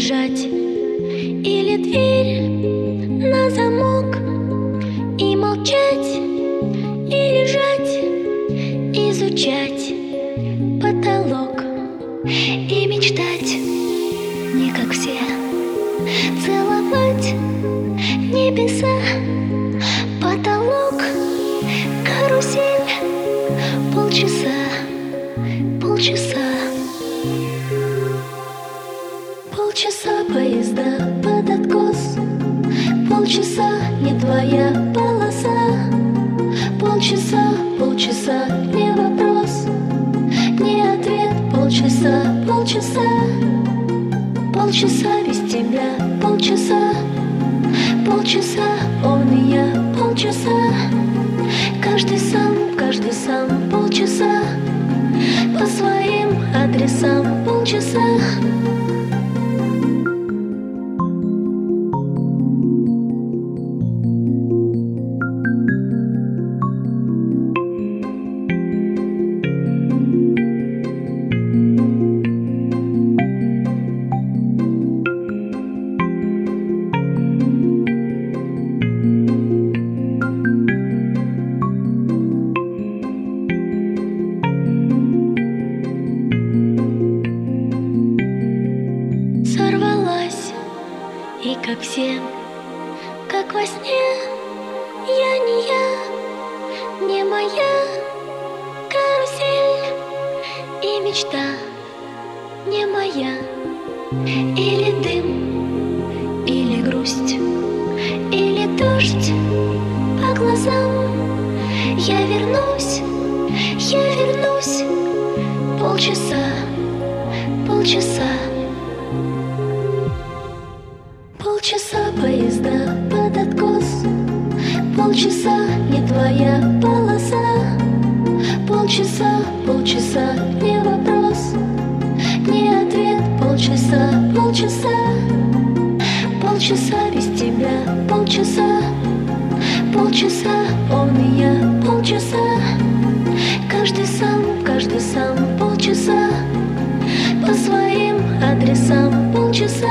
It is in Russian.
Убежать Или дверь на замок И молчать, и лежать Изучать потолок И мечтать. Не как все Целовать небеса Полчаса поезда под откос. Полчаса не твоя полоса. Полчаса, полчаса не вопрос. Не ответ, полчаса, полчаса. Полчаса без тебя, полчаса. Полчаса, и я, полчаса. Каждый сам, каждый сам, полчаса. По своим адресам, полчаса как все, как во сне. Я не я, не моя карусель И мечта не моя. Или дым, или грусть, или дождь по глазам. Я вернусь, я вернусь. Полчаса Полчаса Полчаса не твоя полоса. Полчаса, полчаса не вопрос. Не ответ, полчаса, полчаса. Полчаса без тебя, полчаса. Полчаса, он и я, полчаса. Каждый сам, каждый сам, полчаса. По своим адресам, полчаса